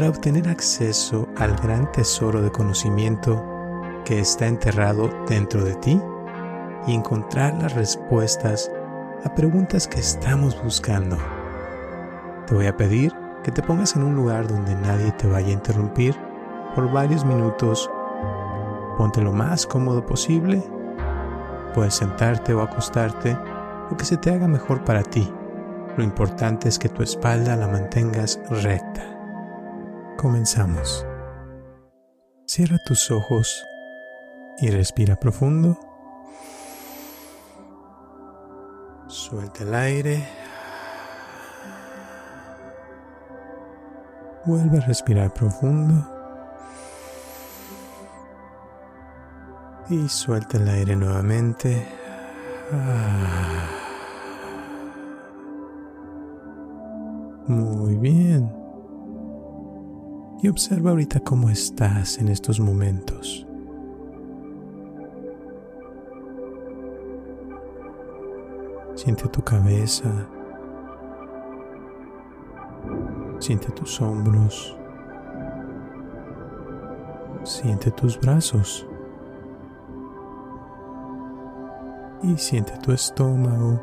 para obtener acceso al gran tesoro de conocimiento que está enterrado dentro de ti y encontrar las respuestas a preguntas que estamos buscando. Te voy a pedir que te pongas en un lugar donde nadie te vaya a interrumpir por varios minutos. Ponte lo más cómodo posible. Puedes sentarte o acostarte, lo que se te haga mejor para ti. Lo importante es que tu espalda la mantengas recta. Comenzamos. Cierra tus ojos y respira profundo. Suelta el aire. Vuelve a respirar profundo. Y suelta el aire nuevamente. Muy bien. Y observa ahorita cómo estás en estos momentos. Siente tu cabeza. Siente tus hombros. Siente tus brazos. Y siente tu estómago,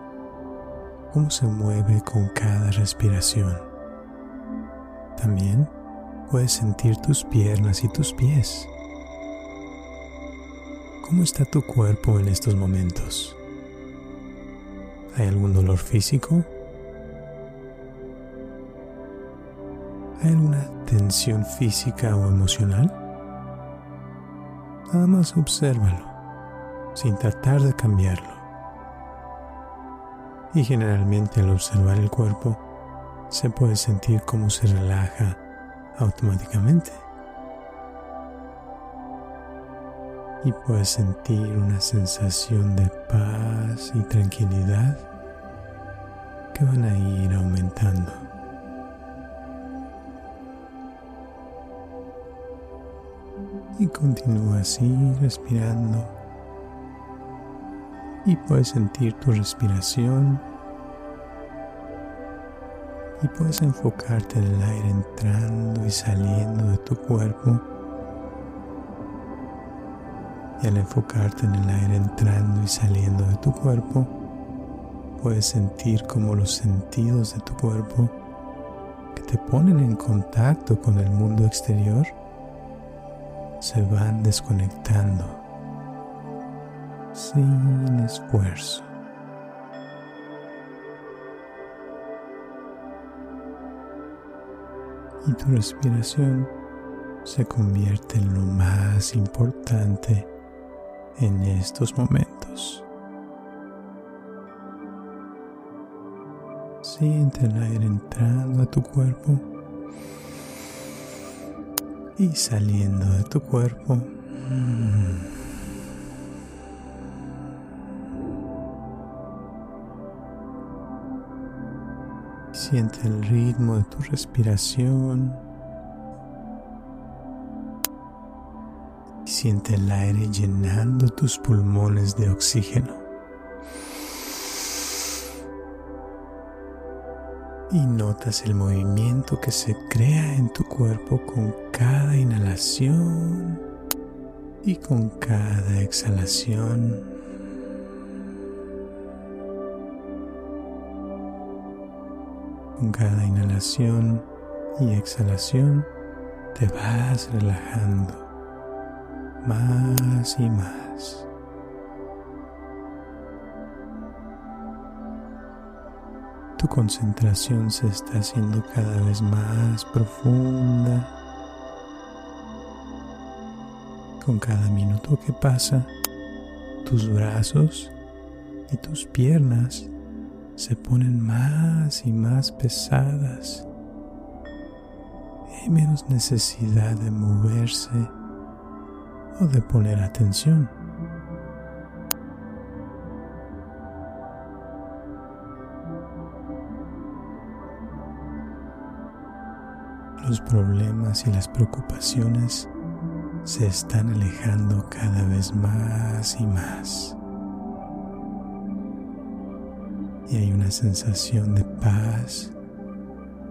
cómo se mueve con cada respiración. También puedes sentir tus piernas y tus pies. ¿Cómo está tu cuerpo en estos momentos? ¿Hay algún dolor físico? ¿Hay alguna tensión física o emocional? Nada más obsérvalo, sin tratar de cambiarlo. Y generalmente al observar el cuerpo, se puede sentir cómo se relaja automáticamente. y puedes sentir una sensación de paz y tranquilidad que van a ir aumentando. Y continúa así respirando. Y puedes sentir tu respiración. Y puedes enfocarte en el aire entrando y saliendo de tu cuerpo y al enfocarte en el aire entrando y saliendo de tu cuerpo, puedes sentir como los sentidos de tu cuerpo que te ponen en contacto con el mundo exterior se van desconectando sin esfuerzo. Y tu respiración se convierte en lo más importante en estos momentos. Siente el aire entrando a tu cuerpo y saliendo de tu cuerpo. Siente el ritmo de tu respiración. Siente el aire llenando tus pulmones de oxígeno. Y notas el movimiento que se crea en tu cuerpo con cada inhalación y con cada exhalación. Con cada inhalación y exhalación te vas relajando más y más. Tu concentración se está haciendo cada vez más profunda. Con cada minuto que pasa, tus brazos y tus piernas se ponen más y más pesadas. hay menos necesidad de moverse o de poner atención. Los problemas y las preocupaciones se están alejando cada vez más y más. Y hay una sensación de paz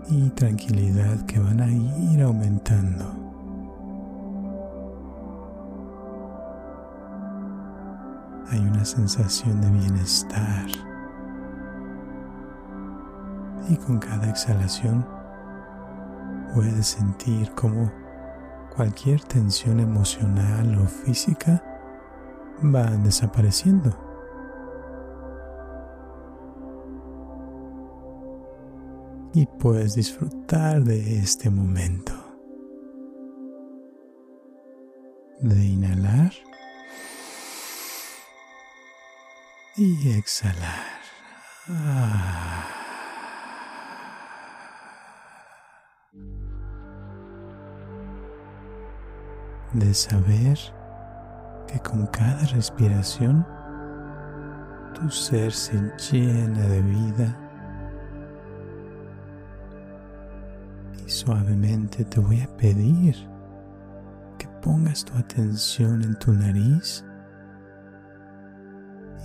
y tranquilidad que van a ir aumentando. Hay una sensación de bienestar. Y con cada exhalación puedes sentir como cualquier tensión emocional o física va desapareciendo. Y puedes disfrutar de este momento. De inhalar y exhalar. Ah. de saber que con cada respiración tu ser se llena de vida suavemente te voy a pedir que pongas tu atención en tu nariz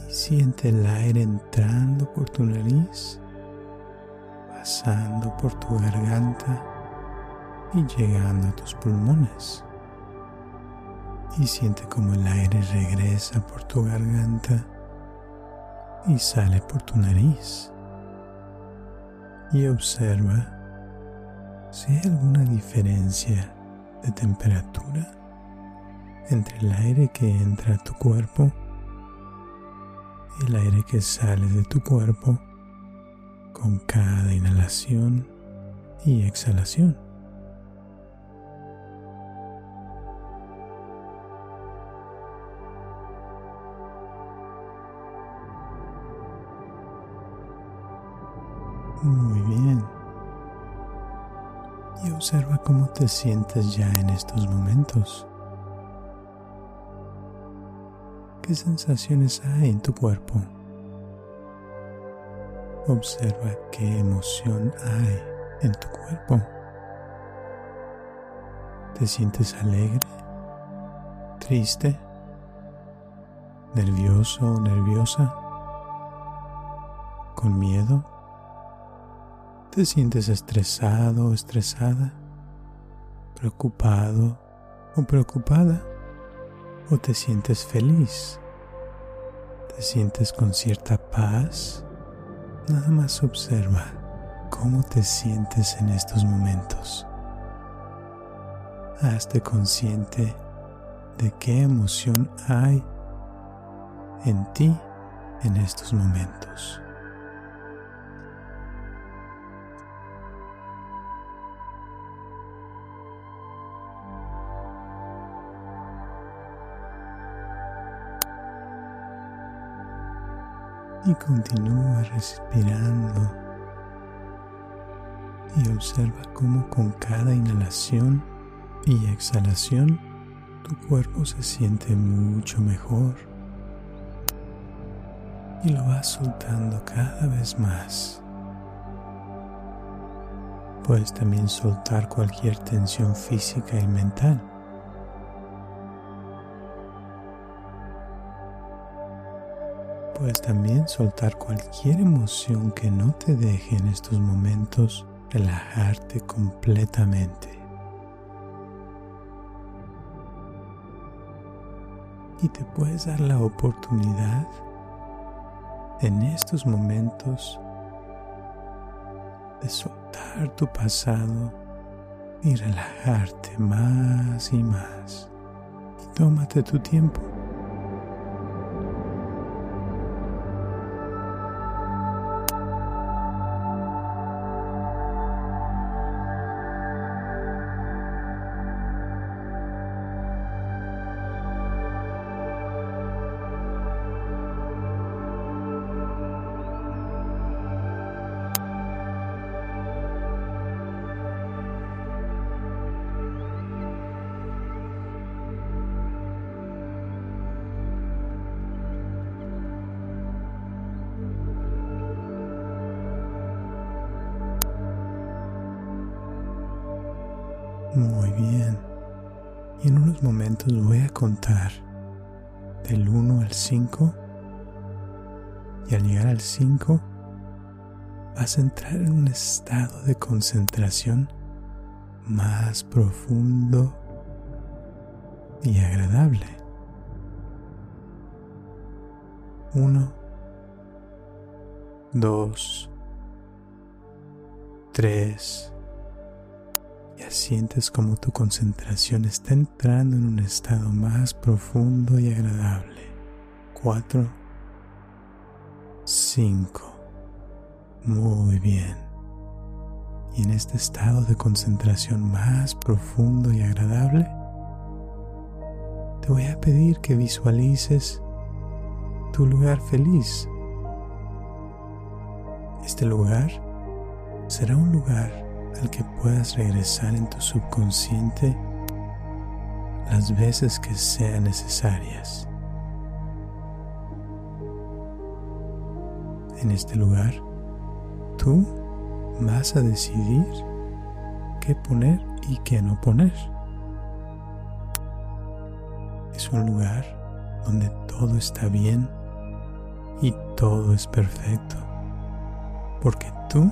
y siente el aire entrando por tu nariz, pasando por tu garganta y llegando a tus pulmones y siente como el aire regresa por tu garganta y sale por tu nariz. Y observa si hay alguna diferencia de temperatura entre el aire que entra a tu cuerpo y el aire que sale de tu cuerpo con cada inhalación y exhalación. Muy bien. Observa cómo te sientes ya en estos momentos. ¿Qué sensaciones hay en tu cuerpo? Observa qué emoción hay en tu cuerpo. ¿Te sientes alegre? ¿Triste? ¿Nervioso o nerviosa? ¿Con miedo? ¿Te sientes estresado o estresada? ¿Preocupado o preocupada? ¿O te sientes feliz? ¿Te sientes con cierta paz? Nada más observa cómo te sientes en estos momentos. Hazte consciente de qué emoción hay en ti en estos momentos. Y continúa respirando y observa cómo con cada inhalación y exhalación tu cuerpo se siente mucho mejor y lo vas soltando cada vez más. Puedes también soltar cualquier tensión física y mental. Puedes también soltar cualquier emoción que no te deje en estos momentos relajarte completamente. Y te puedes dar la oportunidad en estos momentos de soltar tu pasado y relajarte más y más. Y tómate tu tiempo. Del 1 al 5. Y al llegar al 5 vas a entrar en un estado de concentración más profundo y agradable. 1, 2, 3, ya sientes como tu concentración está entrando en un estado más profundo y agradable. 4, 5. Muy bien. Y en este estado de concentración más profundo y agradable, te voy a pedir que visualices tu lugar feliz. Este lugar será un lugar que puedas regresar en tu subconsciente las veces que sean necesarias. En este lugar, tú vas a decidir qué poner y qué no poner. Es un lugar donde todo está bien y todo es perfecto, porque tú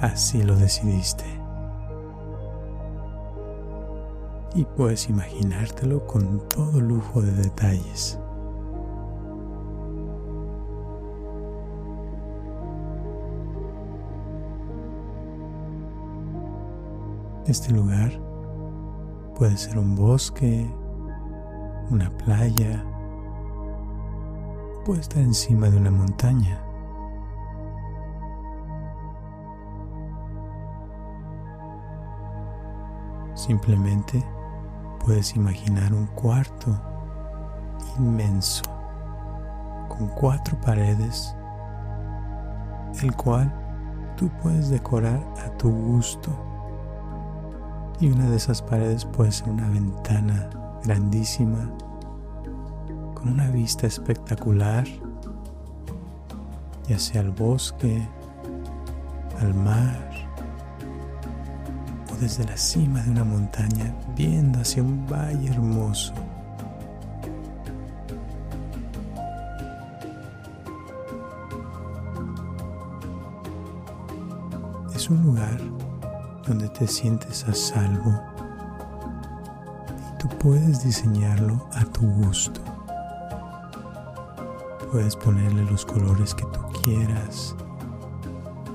Así lo decidiste. Y puedes imaginártelo con todo lujo de detalles. Este lugar puede ser un bosque, una playa, puede estar encima de una montaña. Simplemente puedes imaginar un cuarto inmenso con cuatro paredes, el cual tú puedes decorar a tu gusto. Y una de esas paredes puede ser una ventana grandísima con una vista espectacular, ya sea al bosque, al mar, desde la cima de una montaña viendo hacia un valle hermoso. Es un lugar donde te sientes a salvo y tú puedes diseñarlo a tu gusto. Puedes ponerle los colores que tú quieras,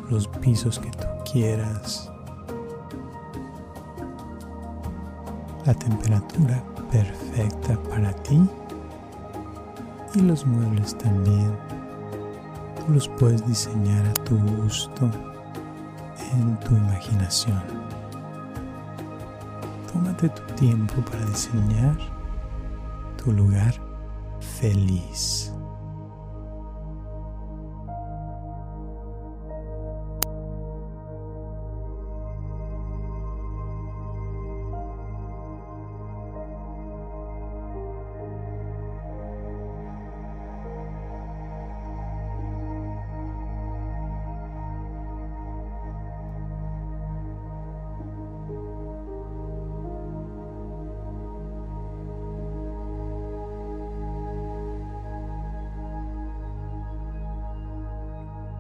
los pisos que tú quieras, la temperatura perfecta para ti y los muebles también. Tú los puedes diseñar a tu gusto en tu imaginación. Tómate tu tiempo para diseñar tu lugar feliz.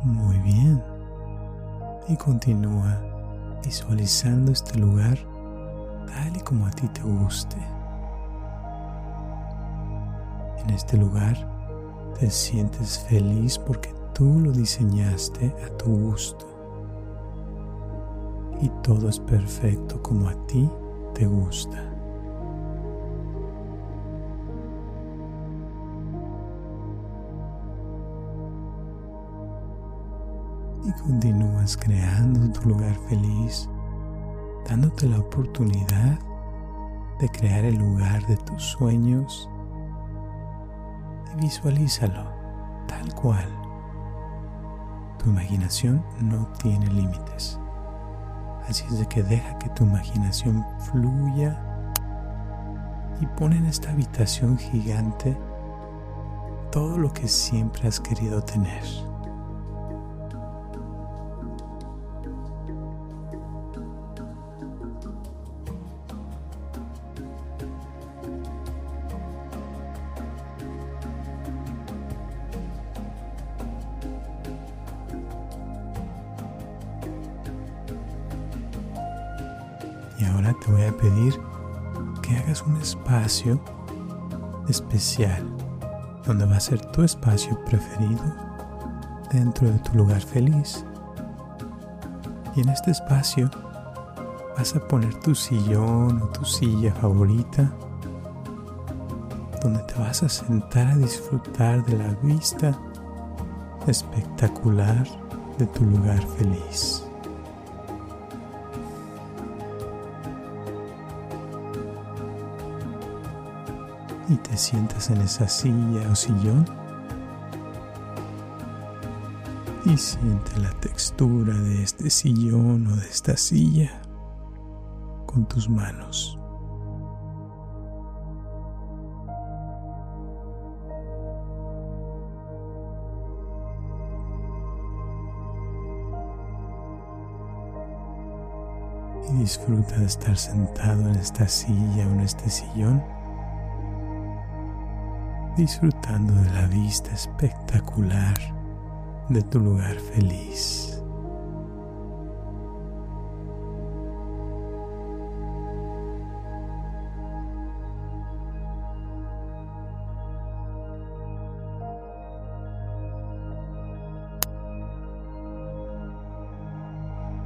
Muy bien. Y continúa visualizando este lugar tal y como a ti te guste. En este lugar te sientes feliz porque tú lo diseñaste a tu gusto. Y todo es perfecto como a ti te gusta. Continúas creando tu lugar feliz, dándote la oportunidad de crear el lugar de tus sueños y visualízalo tal cual. Tu imaginación no tiene límites. Así es de que deja que tu imaginación fluya y pone en esta habitación gigante todo lo que siempre has querido tener. Espacio especial donde va a ser tu espacio preferido dentro de tu lugar feliz. Y en este espacio vas a poner tu sillón o tu silla favorita donde te vas a sentar a disfrutar de la vista espectacular de tu lugar feliz. Y te sientas en esa silla o sillón y siente la textura de este sillón o de esta silla con tus manos. Y disfruta de estar sentado en esta silla o en este sillón disfrutando de la vista espectacular de tu lugar feliz.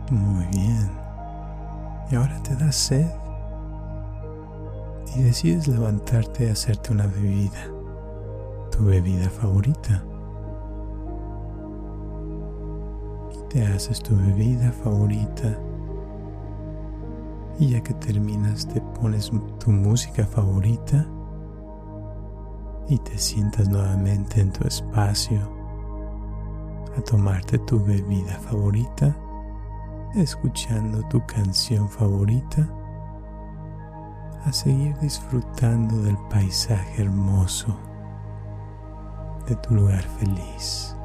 Muy bien. Y ahora te da sed y decides levantarte y hacerte una bebida tu bebida favorita. Y te haces tu bebida favorita. Y ya que terminas te pones tu música favorita y te sientas nuevamente en tu espacio a tomarte tu bebida favorita, escuchando tu canción favorita, a seguir disfrutando del paisaje hermoso tu lugar feliz.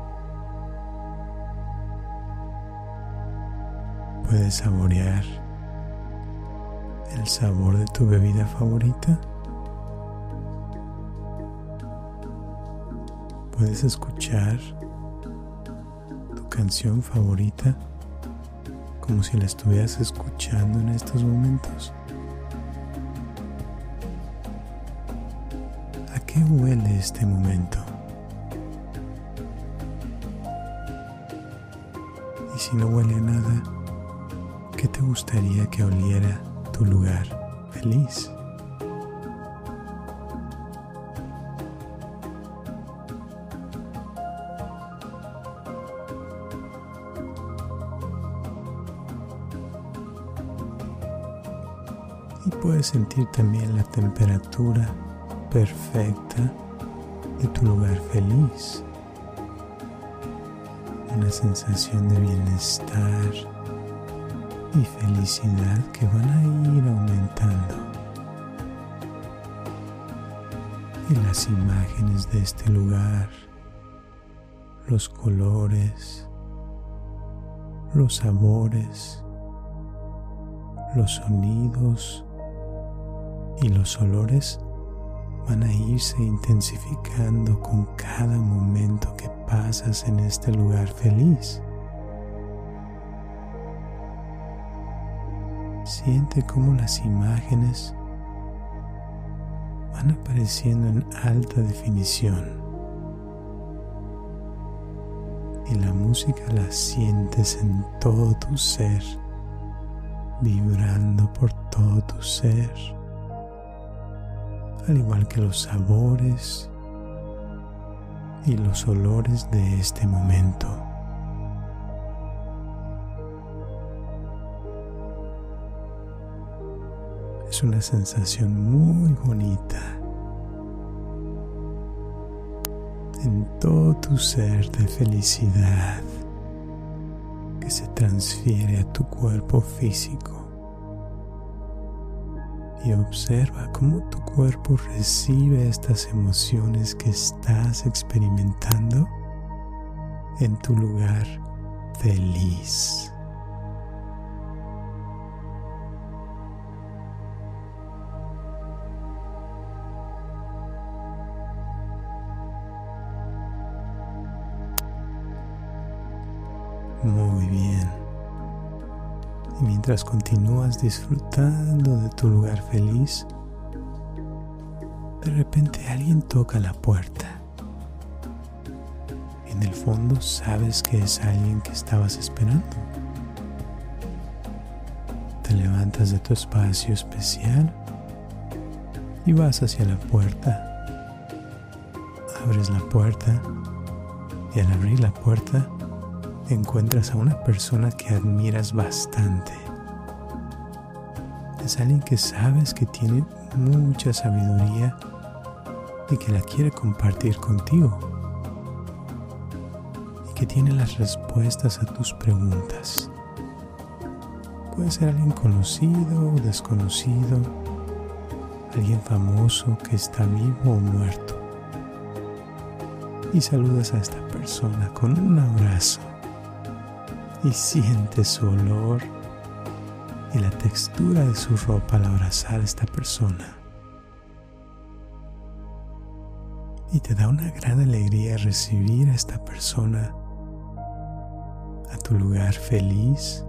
Puedes saborear el sabor de tu bebida favorita. Puedes escuchar tu canción favorita como si la estuvieras escuchando en estos momentos. ¿A qué huele este momento? Si no huele a nada, ¿qué te gustaría que oliera tu lugar feliz? Y puedes sentir también la temperatura perfecta de tu lugar feliz una sensación de bienestar y felicidad que van a ir aumentando. Y las imágenes de este lugar, los colores, los sabores, los sonidos y los olores van a irse intensificando con cada momento que pasas en este lugar feliz. Siente cómo las imágenes van apareciendo en alta definición y la música la sientes en todo tu ser, vibrando por todo tu ser al igual que los sabores y los olores de este momento. Es una sensación muy bonita en todo tu ser de felicidad que se transfiere a tu cuerpo físico y observa cómo tu cuerpo recibe estas emociones que estás experimentando en tu lugar feliz. Mientras continúas disfrutando de tu lugar feliz, de repente alguien toca la puerta. En el fondo sabes que es alguien que estabas esperando. Te levantas de tu espacio especial y vas hacia la puerta. Abres la puerta y al abrir la puerta encuentras a una persona que admiras bastante. Es alguien que sabes que tiene mucha sabiduría y que la quiere compartir contigo. Y que tiene las respuestas a tus preguntas. Puede ser alguien conocido o desconocido, alguien famoso que está vivo o muerto. Y saludas a esta persona con un abrazo y sientes su olor y la textura de su ropa al abrazar a esta persona. Y te da una gran alegría recibir a esta persona a tu lugar feliz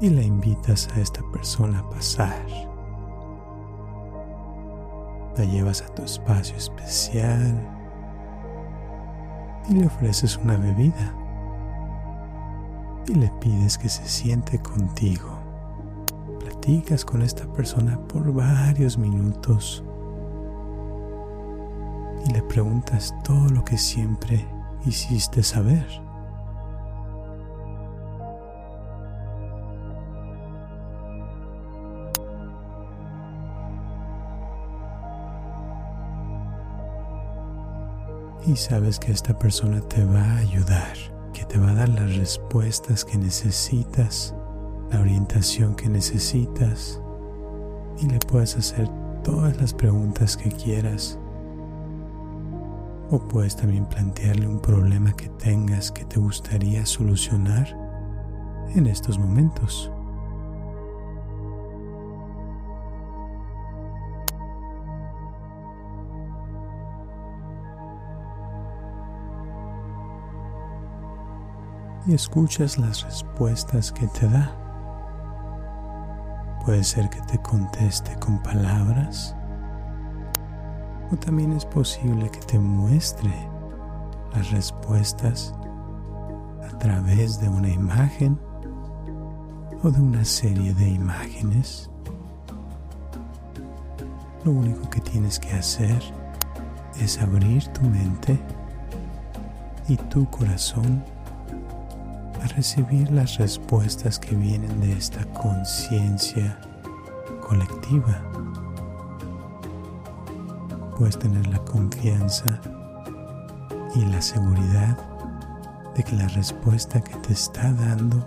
y la invitas a esta persona a pasar. La llevas a tu espacio especial y le ofreces una bebida y le pides que se siente contigo. Platicas con esta persona por varios minutos y le preguntas todo lo que siempre hiciste saber. Y sabes que esta persona te va a ayudar te va a dar las respuestas que necesitas, la orientación que necesitas y le puedes hacer todas las preguntas que quieras. O puedes también plantearle un problema que tengas que te gustaría solucionar en estos momentos. Y escuchas las respuestas que te da. Puede ser que te conteste con palabras o también es posible que te muestre las respuestas a través de una imagen o de una serie de imágenes. Lo único que tienes que hacer es abrir tu mente y tu corazón recibir las respuestas que vienen de esta conciencia colectiva. Puedes tener la confianza y la seguridad de que la respuesta que te está dando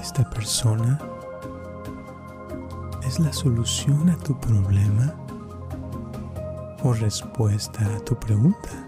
esta persona es la solución a tu problema o respuesta a tu pregunta.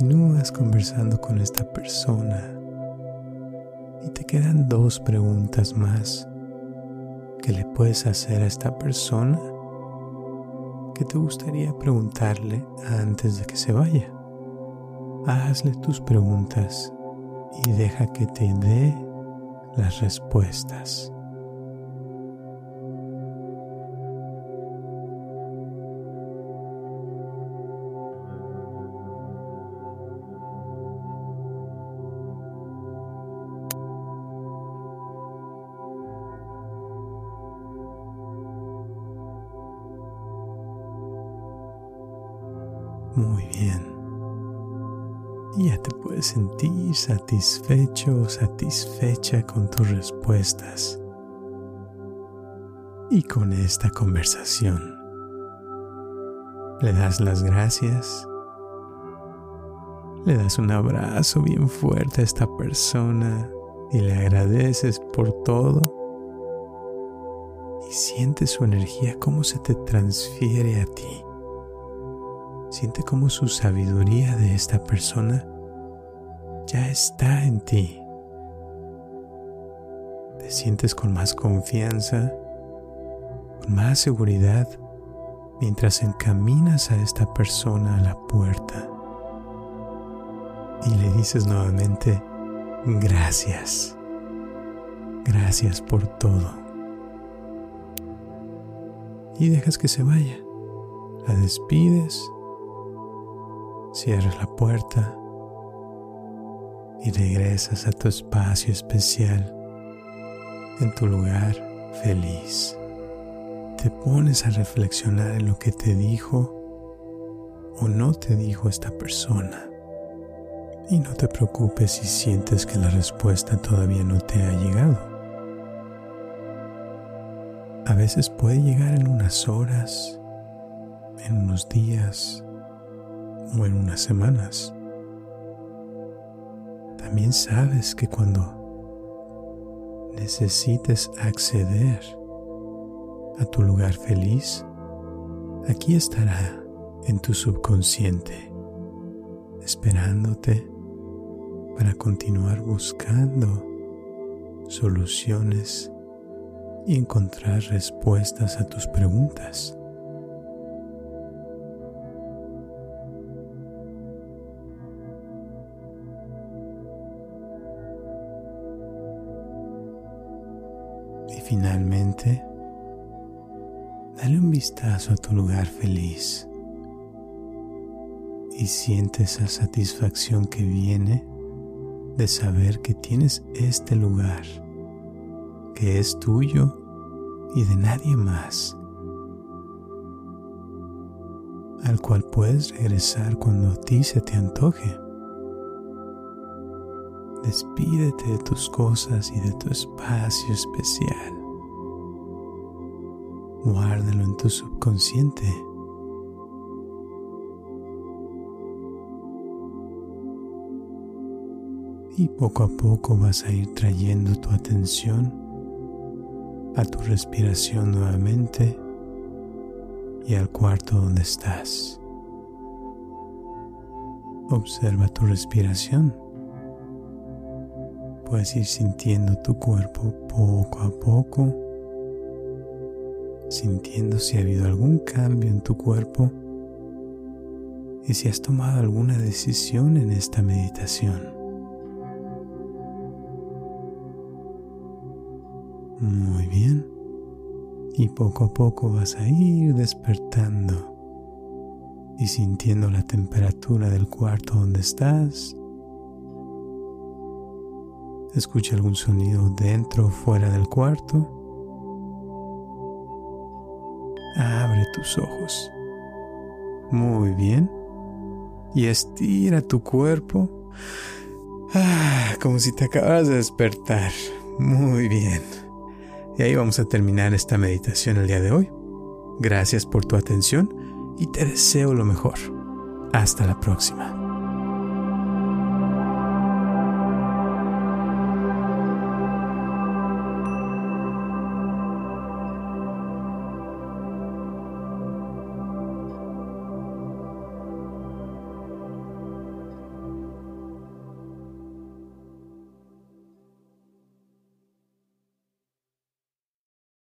Continúas conversando con esta persona. Y te quedan dos preguntas más que le puedes hacer a esta persona que te gustaría preguntarle antes de que se vaya. Hazle tus preguntas y deja que te dé las respuestas. Muy bien. Ya te puedes sentir satisfecho o satisfecha con tus respuestas y con esta conversación. Le das las gracias, le das un abrazo bien fuerte a esta persona y le agradeces por todo y siente su energía cómo se te transfiere a ti. Siente cómo su sabiduría de esta persona ya está en ti. Te sientes con más confianza, con más seguridad mientras encaminas a esta persona a la puerta y le dices nuevamente, gracias, gracias por todo. Y dejas que se vaya, la despides Cierras la puerta y regresas a tu espacio especial en tu lugar feliz. Te pones a reflexionar en lo que te dijo o no te dijo esta persona. Y no te preocupes si sientes que la respuesta todavía no te ha llegado. A veces puede llegar en unas horas, en unos días, o en unas semanas. También sabes que cuando necesites acceder a tu lugar feliz, aquí estará en tu subconsciente, esperándote para continuar buscando soluciones y encontrar respuestas a tus preguntas. Finalmente, dale un vistazo a tu lugar feliz y siente esa satisfacción que viene de saber que tienes este lugar que es tuyo y de nadie más, al cual puedes regresar cuando a ti se te antoje. Despídete de tus cosas y de tu espacio especial. Guárdalo en tu subconsciente. Y poco a poco vas a ir trayendo tu atención a tu respiración nuevamente y al cuarto donde estás. Observa tu respiración. Puedes ir sintiendo tu cuerpo poco a poco sintiendo si ha habido algún cambio en tu cuerpo y si has tomado alguna decisión en esta meditación. Muy bien. Y poco a poco vas a ir despertando y sintiendo la temperatura del cuarto donde estás. Escucha algún sonido dentro o fuera del cuarto. Abre tus ojos. Muy bien. Y estira tu cuerpo. Ah, como si te acabas de despertar. Muy bien. Y ahí vamos a terminar esta meditación el día de hoy. Gracias por tu atención y te deseo lo mejor. Hasta la próxima.